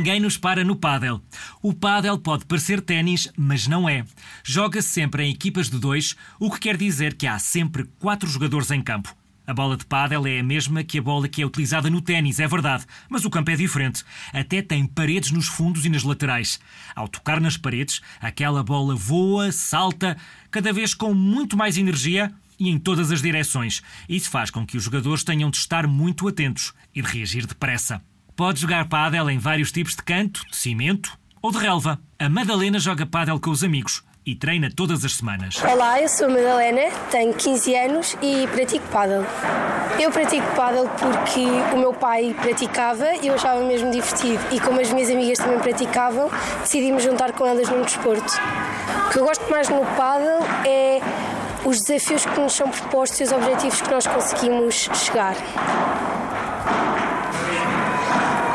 Ninguém nos para no pádel. O pádel pode parecer ténis, mas não é. Joga-se sempre em equipas de dois, o que quer dizer que há sempre quatro jogadores em campo. A bola de pádel é a mesma que a bola que é utilizada no ténis, é verdade, mas o campo é diferente. Até tem paredes nos fundos e nas laterais. Ao tocar nas paredes, aquela bola voa, salta, cada vez com muito mais energia e em todas as direções. Isso faz com que os jogadores tenham de estar muito atentos e de reagir depressa. Pode jogar pádel em vários tipos de canto, de cimento ou de relva. A Madalena joga pádel com os amigos e treina todas as semanas. Olá, eu sou a Madalena, tenho 15 anos e pratico pádel. Eu pratico pádel porque o meu pai praticava e eu achava mesmo divertido. E como as minhas amigas também praticavam, decidimos juntar com elas num desporto. O que eu gosto mais no pádel é os desafios que nos são propostos e os objetivos que nós conseguimos chegar.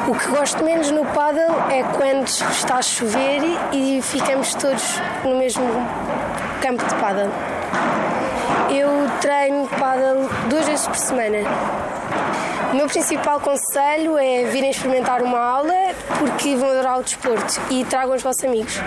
O que gosto menos no paddle é quando está a chover e ficamos todos no mesmo campo de paddle. Eu treino paddle duas vezes por semana. O meu principal conselho é virem experimentar uma aula porque vão adorar o desporto e tragam os vossos amigos.